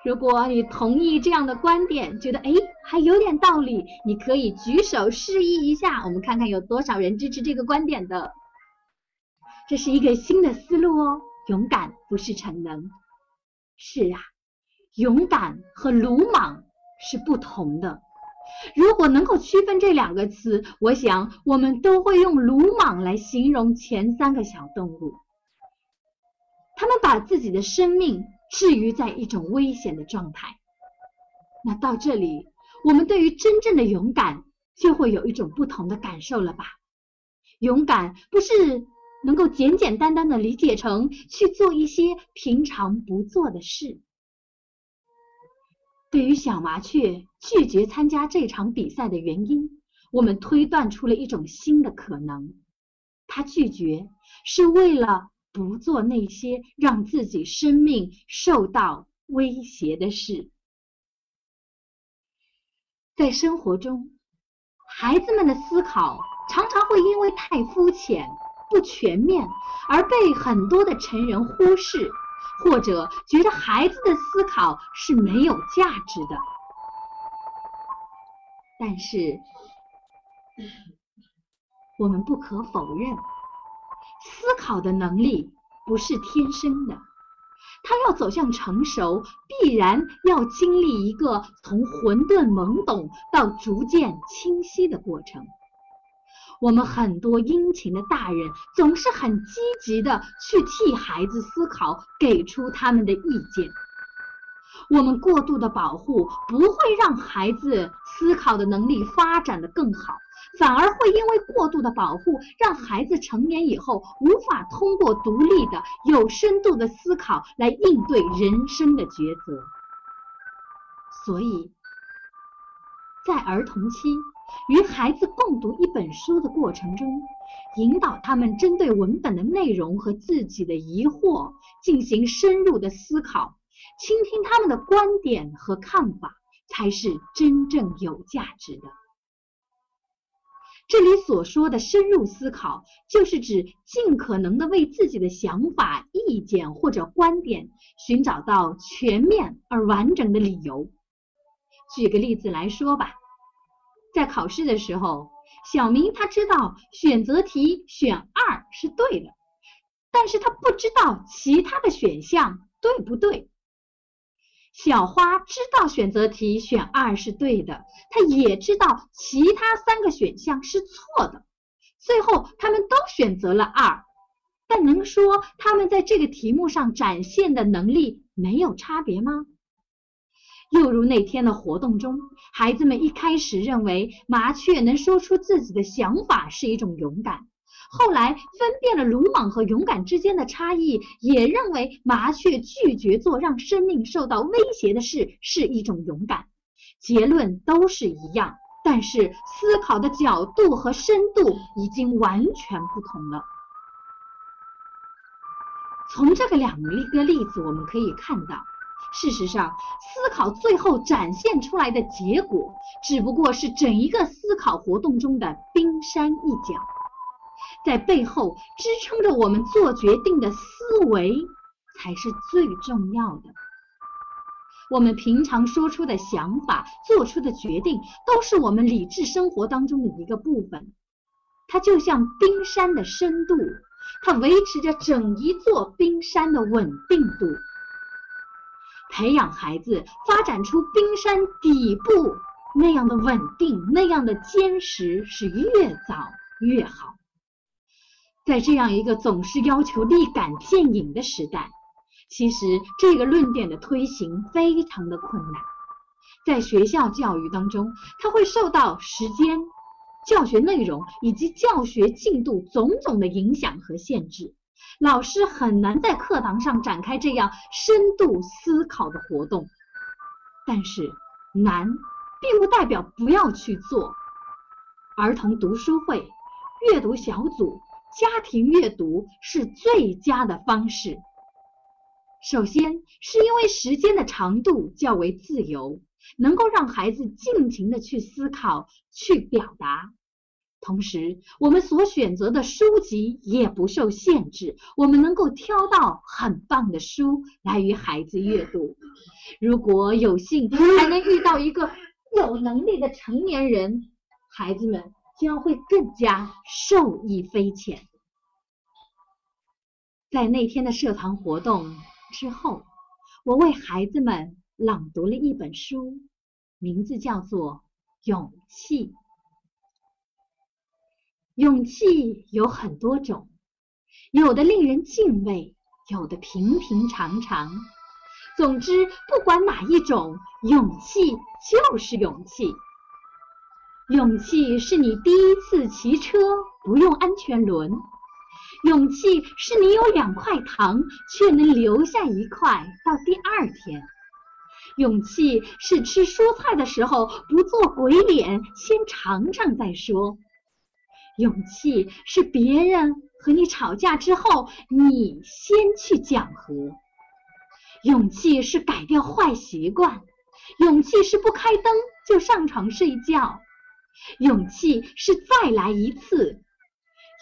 如果你同意这样的观点，觉得哎还有点道理，你可以举手示意一下，我们看看有多少人支持这个观点的。这是一个新的思路哦，勇敢不是逞能。是啊，勇敢和鲁莽是不同的。如果能够区分这两个词，我想我们都会用鲁莽来形容前三个小动物。他们把自己的生命置于在一种危险的状态。那到这里，我们对于真正的勇敢就会有一种不同的感受了吧？勇敢不是能够简简单单的理解成去做一些平常不做的事。对于小麻雀拒绝参加这场比赛的原因，我们推断出了一种新的可能：它拒绝是为了不做那些让自己生命受到威胁的事。在生活中，孩子们的思考常常会因为太肤浅、不全面而被很多的成人忽视。或者觉得孩子的思考是没有价值的，但是我们不可否认，思考的能力不是天生的，他要走向成熟，必然要经历一个从混沌懵懂到逐渐清晰的过程。我们很多殷勤的大人总是很积极的去替孩子思考，给出他们的意见。我们过度的保护不会让孩子思考的能力发展的更好，反而会因为过度的保护，让孩子成年以后无法通过独立的、有深度的思考来应对人生的抉择。所以，在儿童期。与孩子共读一本书的过程中，引导他们针对文本的内容和自己的疑惑进行深入的思考，倾听他们的观点和看法，才是真正有价值的。这里所说的深入思考，就是指尽可能的为自己的想法、意见或者观点寻找到全面而完整的理由。举个例子来说吧。在考试的时候，小明他知道选择题选二是对的，但是他不知道其他的选项对不对。小花知道选择题选二是对的，他也知道其他三个选项是错的。最后他们都选择了二，但能说他们在这个题目上展现的能力没有差别吗？又如那天的活动中，孩子们一开始认为麻雀能说出自己的想法是一种勇敢，后来分辨了鲁莽和勇敢之间的差异，也认为麻雀拒绝做让生命受到威胁的事是一种勇敢。结论都是一样，但是思考的角度和深度已经完全不同了。从这个两个例子，我们可以看到。事实上，思考最后展现出来的结果，只不过是整一个思考活动中的冰山一角，在背后支撑着我们做决定的思维才是最重要的。我们平常说出的想法、做出的决定，都是我们理智生活当中的一个部分。它就像冰山的深度，它维持着整一座冰山的稳定度。培养孩子发展出冰山底部那样的稳定、那样的坚实，是越早越好。在这样一个总是要求立竿见影的时代，其实这个论点的推行非常的困难。在学校教育当中，它会受到时间、教学内容以及教学进度种种的影响和限制。老师很难在课堂上展开这样深度思考的活动，但是难并不代表不要去做。儿童读书会、阅读小组、家庭阅读是最佳的方式。首先是因为时间的长度较为自由，能够让孩子尽情的去思考、去表达。同时，我们所选择的书籍也不受限制，我们能够挑到很棒的书来与孩子阅读。如果有幸还能遇到一个有能力的成年人，孩子们将会更加受益匪浅。在那天的社团活动之后，我为孩子们朗读了一本书，名字叫做《勇气》。勇气有很多种，有的令人敬畏，有的平平常常。总之，不管哪一种，勇气就是勇气。勇气是你第一次骑车不用安全轮，勇气是你有两块糖却能留下一块到第二天，勇气是吃蔬菜的时候不做鬼脸，先尝尝再说。勇气是别人和你吵架之后，你先去讲和；勇气是改掉坏习惯；勇气是不开灯就上床睡觉；勇气是再来一次；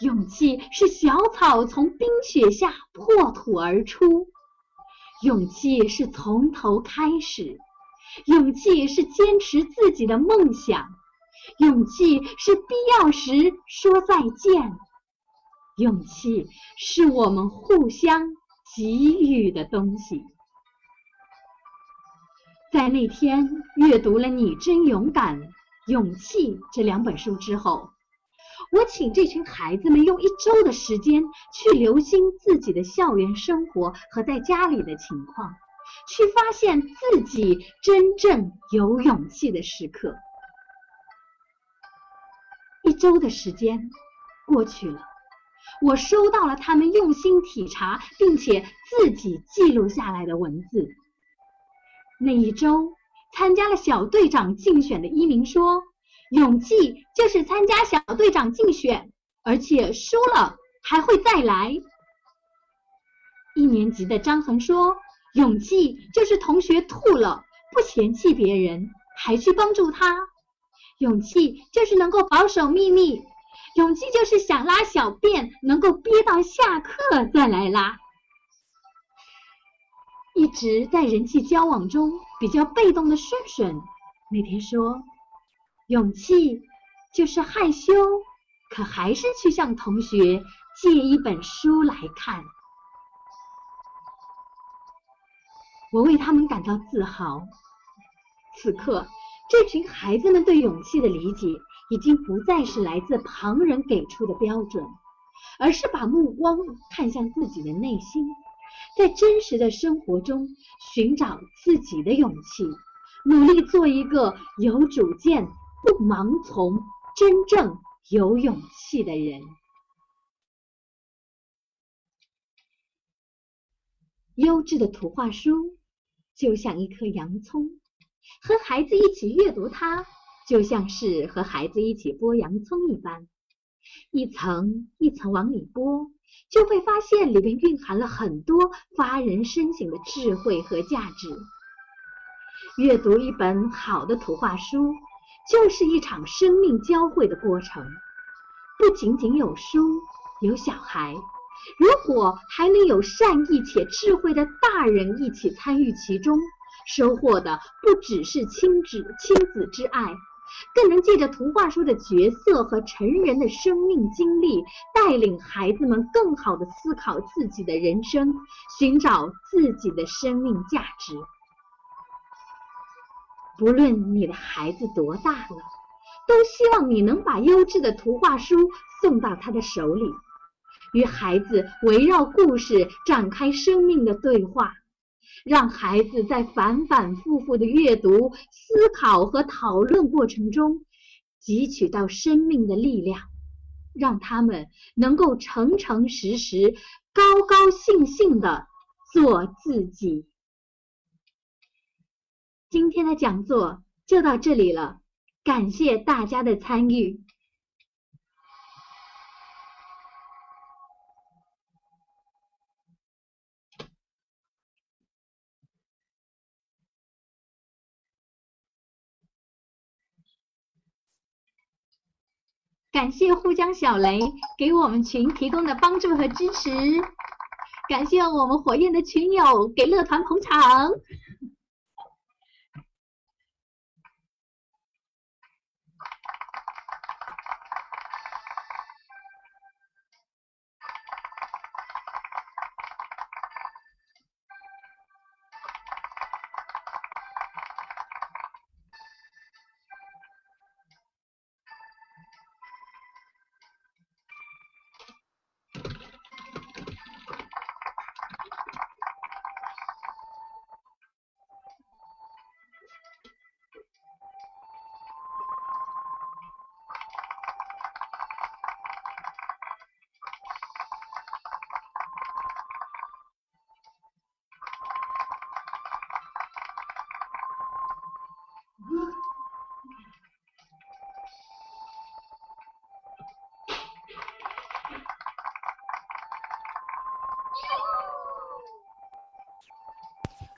勇气是小草从冰雪下破土而出；勇气是从头开始；勇气是坚持自己的梦想。勇气是必要时说再见，勇气是我们互相给予的东西。在那天阅读了《你真勇敢》《勇气》这两本书之后，我请这群孩子们用一周的时间去留心自己的校园生活和在家里的情况，去发现自己真正有勇气的时刻。一周的时间过去了，我收到了他们用心体察并且自己记录下来的文字。那一周参加了小队长竞选的一鸣说：“勇气就是参加小队长竞选，而且输了还会再来。”一年级的张恒说：“勇气就是同学吐了不嫌弃别人，还去帮助他。”勇气就是能够保守秘密，勇气就是想拉小便能够憋到下课再来拉。一直在人际交往中比较被动的顺顺，那天说，勇气就是害羞，可还是去向同学借一本书来看。我为他们感到自豪。此刻。这群孩子们对勇气的理解，已经不再是来自旁人给出的标准，而是把目光看向自己的内心，在真实的生活中寻找自己的勇气，努力做一个有主见、不盲从、真正有勇气的人。优质的图画书就像一颗洋葱。和孩子一起阅读它，就像是和孩子一起剥洋葱一般，一层一层往里剥，就会发现里边蕴含了很多发人深省的智慧和价值。阅读一本好的图画书，就是一场生命交汇的过程。不仅仅有书，有小孩，如果还能有善意且智慧的大人一起参与其中。收获的不只是亲子亲子之爱，更能借着图画书的角色和成人的生命经历，带领孩子们更好的思考自己的人生，寻找自己的生命价值。不论你的孩子多大了，都希望你能把优质的图画书送到他的手里，与孩子围绕故事展开生命的对话。让孩子在反反复复的阅读、思考和讨论过程中，汲取到生命的力量，让他们能够诚诚实实、高高兴兴的做自己。今天的讲座就到这里了，感谢大家的参与。感谢沪江小雷给我们群提供的帮助和支持，感谢我们火焰的群友给乐团捧场。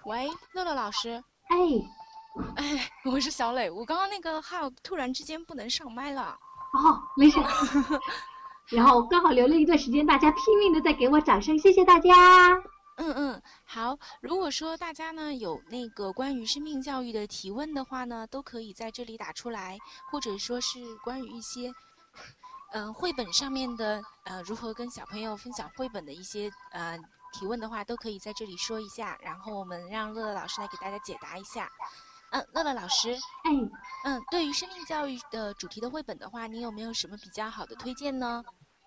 喂，乐乐老师。哎，哎，我是小磊，我刚刚那个号突然之间不能上麦了。哦，没事。然后刚好留了一段时间，大家拼命的在给我掌声，谢谢大家。嗯嗯，好。如果说大家呢有那个关于生命教育的提问的话呢，都可以在这里打出来，或者说是关于一些，嗯，绘本上面的呃如何跟小朋友分享绘本的一些呃提问的话，都可以在这里说一下，然后我们让乐乐老师来给大家解答一下。嗯，乐乐老师，哎，嗯，对于生命教育的主题的绘本的话，你有没有什么比较好的推荐呢？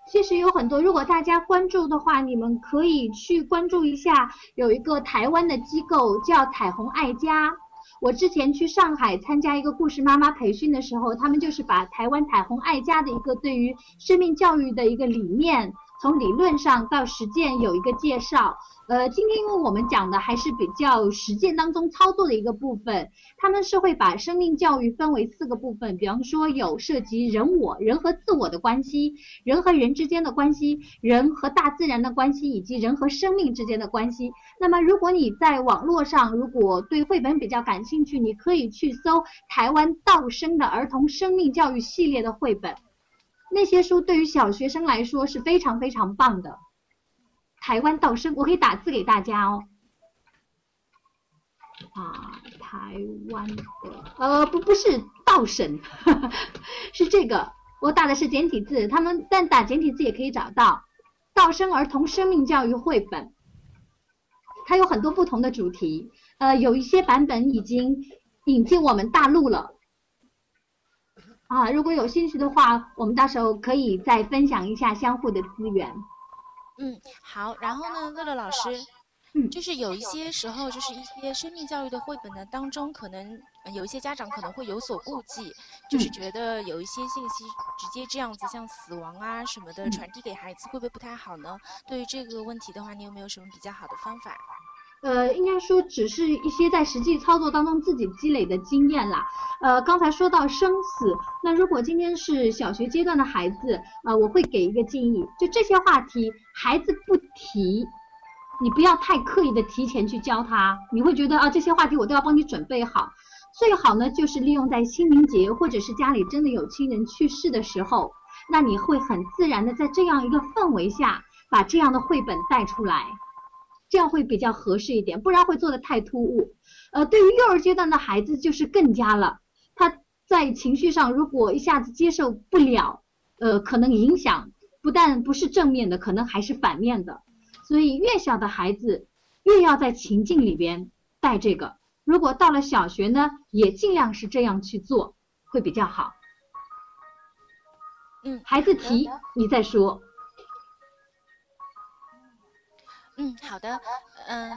其实有很多，如果大家关注的话，你们可以去关注一下，有一个台湾的机构叫彩虹爱家。我之前去上海参加一个故事妈妈培训的时候，他们就是把台湾彩虹爱家的一个对于生命教育的一个理念。从理论上到实践有一个介绍，呃，今天因为我们讲的还是比较实践当中操作的一个部分，他们是会把生命教育分为四个部分，比方说有涉及人我、人和自我的关系，人和人之间的关系，人和大自然的关系，以及人和生命之间的关系。那么如果你在网络上如果对绘本比较感兴趣，你可以去搜台湾道生的儿童生命教育系列的绘本。那些书对于小学生来说是非常非常棒的。台湾道生，我可以打字给大家哦。啊，台湾的，呃，不，不是道生，是这个，我打的是简体字，他们但打简体字也可以找到。道生儿童生命教育绘本，它有很多不同的主题，呃，有一些版本已经引进我们大陆了。啊，如果有兴趣的话，我们到时候可以再分享一下相互的资源。嗯，好。然后呢，乐乐老师，嗯，就是有一些时候，就是一些生命教育的绘本呢当中，可能有一些家长可能会有所顾忌，就是觉得有一些信息直接这样子像死亡啊什么的传递给孩子，会不会不太好呢？对于这个问题的话，你有没有什么比较好的方法？呃，应该说只是一些在实际操作当中自己积累的经验啦。呃，刚才说到生死，那如果今天是小学阶段的孩子，呃，我会给一个建议，就这些话题，孩子不提，你不要太刻意的提前去教他，你会觉得啊，这些话题我都要帮你准备好。最好呢，就是利用在清明节或者是家里真的有亲人去世的时候，那你会很自然的在这样一个氛围下，把这样的绘本带出来。这样会比较合适一点，不然会做的太突兀。呃，对于幼儿阶段的孩子就是更加了，他在情绪上如果一下子接受不了，呃，可能影响不但不是正面的，可能还是反面的。所以越小的孩子越要在情境里边带这个。如果到了小学呢，也尽量是这样去做，会比较好。嗯，孩子提你再说。嗯，好的，嗯，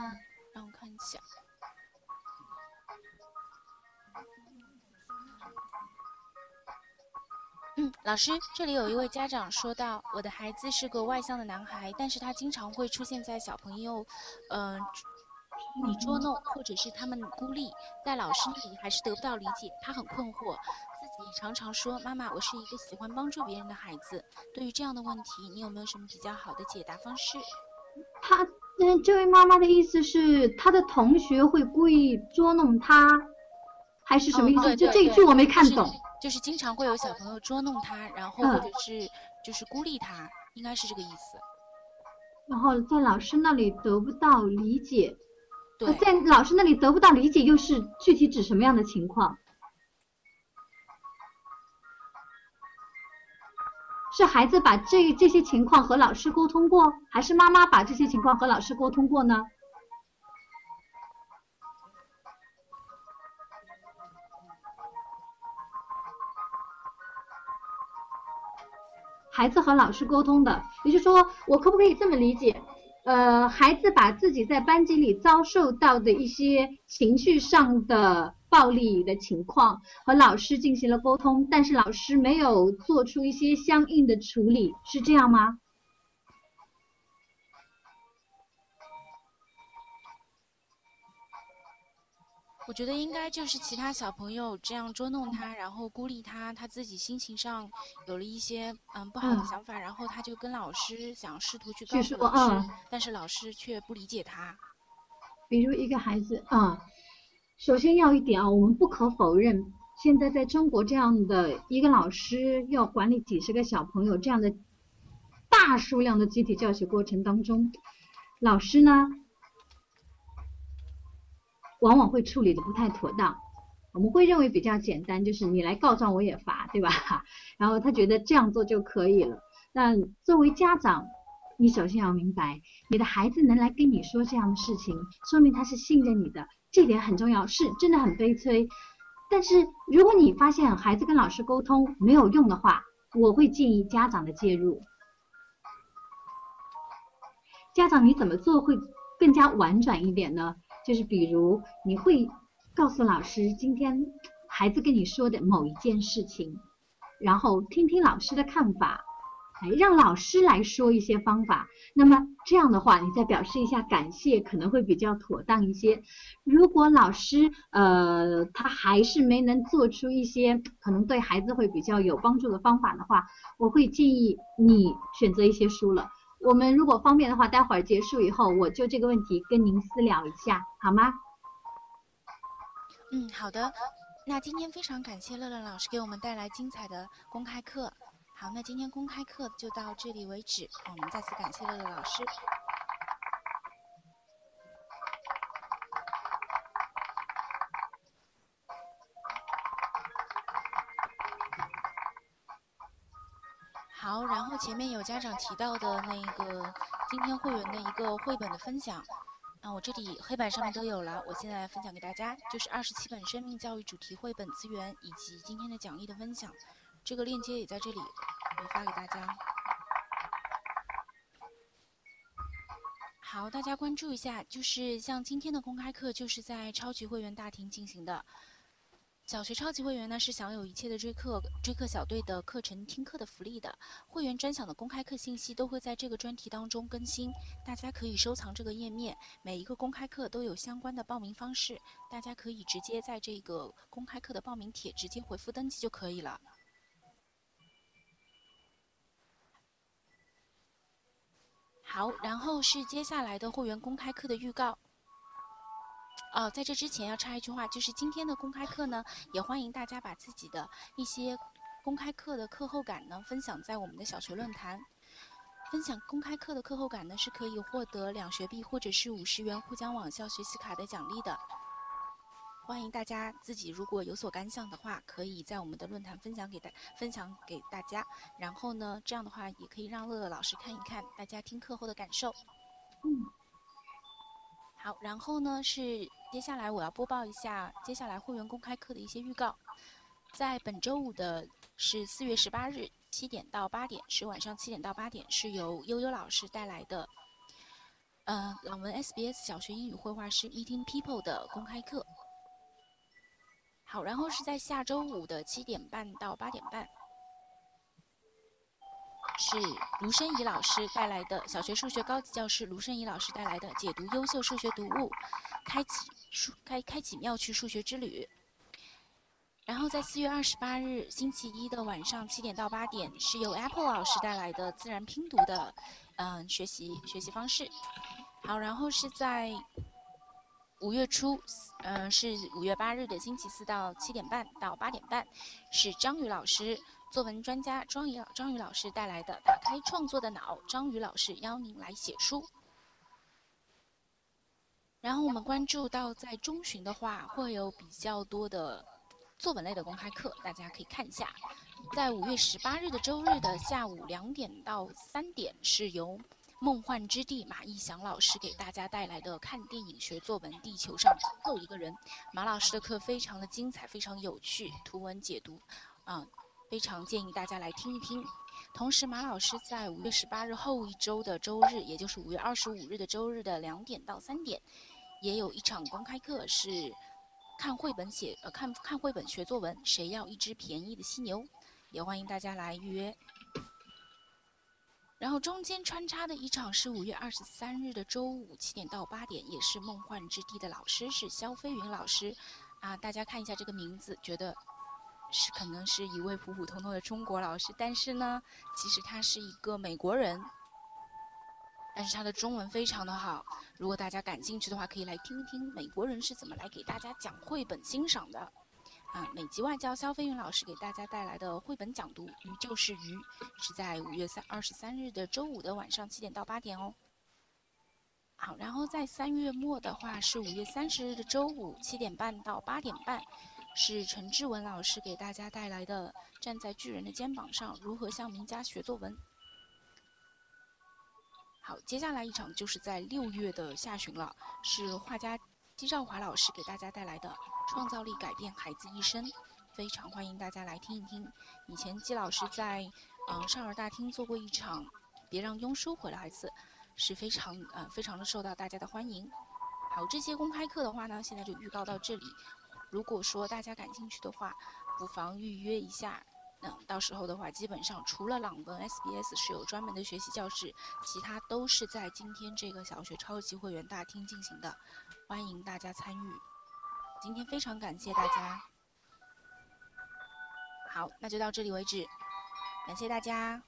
让我看一下。嗯，老师，这里有一位家长说到，我的孩子是个外向的男孩，但是他经常会出现在小朋友，嗯，你捉弄或者是他们孤立，在老师那里还是得不到理解，他很困惑，自己常常说妈妈，我是一个喜欢帮助别人的孩子。对于这样的问题，你有没有什么比较好的解答方式？他，嗯，这位妈妈的意思是，他的同学会故意捉弄他，还是什么意思？就这一句我没看懂。就是经常会有小朋友捉弄他，然后或者是就是孤立他，应该是这个意思。然后在老师那里得不到理解，对，在老师那里得不到理解，又是具体指什么样的情况？是孩子把这这些情况和老师沟通过，还是妈妈把这些情况和老师沟通过呢？孩子和老师沟通的，也就是说，我可不可以这么理解？呃，孩子把自己在班级里遭受到的一些情绪上的。暴力的情况和老师进行了沟通，但是老师没有做出一些相应的处理，是这样吗？我觉得应该就是其他小朋友这样捉弄他，然后孤立他，他自己心情上有了一些嗯不好的想法，然后他就跟老师想试图去告诉老师，但是老师却不理解他。比如一个孩子啊。首先要一点啊，我们不可否认，现在在中国这样的一个老师要管理几十个小朋友这样的大数量的集体教学过程当中，老师呢往往会处理的不太妥当。我们会认为比较简单，就是你来告状我也罚，对吧？然后他觉得这样做就可以了。但作为家长，你首先要明白，你的孩子能来跟你说这样的事情，说明他是信任你的。这点很重要，是真的很悲催。但是如果你发现孩子跟老师沟通没有用的话，我会建议家长的介入。家长你怎么做会更加婉转一点呢？就是比如你会告诉老师今天孩子跟你说的某一件事情，然后听听老师的看法。哎，让老师来说一些方法，那么这样的话，你再表示一下感谢，可能会比较妥当一些。如果老师呃他还是没能做出一些可能对孩子会比较有帮助的方法的话，我会建议你选择一些书了。我们如果方便的话，待会儿结束以后，我就这个问题跟您私聊一下，好吗？嗯，好的。那今天非常感谢乐乐老师给我们带来精彩的公开课。好，那今天公开课就到这里为止。我们再次感谢乐乐老师。好，然后前面有家长提到的那个今天会员的一个绘本的分享，那我这里黑板上面都有了，我现在来分享给大家，就是二十七本生命教育主题绘本资源以及今天的讲义的分享。这个链接也在这里，我发给大家。好，大家关注一下，就是像今天的公开课，就是在超级会员大厅进行的。小学超级会员呢是享有一切的追课追课小队的课程听课的福利的。会员专享的公开课信息都会在这个专题当中更新，大家可以收藏这个页面。每一个公开课都有相关的报名方式，大家可以直接在这个公开课的报名帖直接回复登记就可以了。好，然后是接下来的会员公开课的预告。哦，在这之前要插一句话，就是今天的公开课呢，也欢迎大家把自己的一些公开课的课后感呢分享在我们的小学论坛。分享公开课的课后感呢，是可以获得两学币或者是五十元沪江网校学习卡的奖励的。欢迎大家自己如果有所感想的话，可以在我们的论坛分享给大分享给大家。然后呢，这样的话也可以让乐乐老师看一看大家听课后的感受。嗯，好，然后呢是接下来我要播报一下接下来会员公开课的一些预告。在本周五的是四月十八日七点到八点，是晚上七点到八点，是由悠悠老师带来的，呃，朗文 SBS 小学英语绘画师 Meeting People 的公开课。好，然后是在下周五的七点半到八点半，是卢申怡老师带来的小学数学高级教师卢申怡老师带来的解读优秀数学读物，开启数开开启妙趣数学之旅。然后在四月二十八日星期一的晚上七点到八点，是由 Apple 老师带来的自然拼读的嗯学习学习方式。好，然后是在。五月初，嗯，是五月八日的星期四到七点半到八点半，是张宇老师作文专家张宇张宇老师带来的《打开创作的脑》，张宇老师邀您来写书。然后我们关注到，在中旬的话，会有比较多的作文类的公开课，大家可以看一下。在五月十八日的周日的下午两点到三点，是由。梦幻之地，马义祥老师给大家带来的看电影学作文《地球上最后一个人》。马老师的课非常的精彩，非常有趣，图文解读，啊，非常建议大家来听一听。同时，马老师在五月十八日后一周的周日，也就是五月二十五日的周日的两点到三点，也有一场公开课，是看绘本写呃看看绘本学作文。谁要一只便宜的犀牛？也欢迎大家来预约。然后中间穿插的一场是五月二十三日的周五七点到八点，也是梦幻之地的老师是肖飞云老师，啊，大家看一下这个名字，觉得是可能是一位普普通通的中国老师，但是呢，其实他是一个美国人，但是他的中文非常的好，如果大家感兴趣的话，可以来听一听美国人是怎么来给大家讲绘本欣赏的。啊，美籍外教肖飞云老师给大家带来的绘本讲读《鱼就是鱼》，是在五月三二十三日的周五的晚上七点到八点哦。好，然后在三月末的话是五月三十日的周五七点半到八点半，是陈志文老师给大家带来的《站在巨人的肩膀上：如何向名家学作文》。好，接下来一场就是在六月的下旬了，是画家姬兆华老师给大家带来的。创造力改变孩子一生，非常欢迎大家来听一听。以前季老师在嗯少儿大厅做过一场《别让庸书毁了孩子》，是非常呃非常的受到大家的欢迎。好，这些公开课的话呢，现在就预告到这里。如果说大家感兴趣的话，不妨预约一下。嗯，到时候的话，基本上除了朗文 SBS 是有专门的学习教室，其他都是在今天这个小学超级会员大厅进行的，欢迎大家参与。今天非常感谢大家，好，那就到这里为止，感谢大家。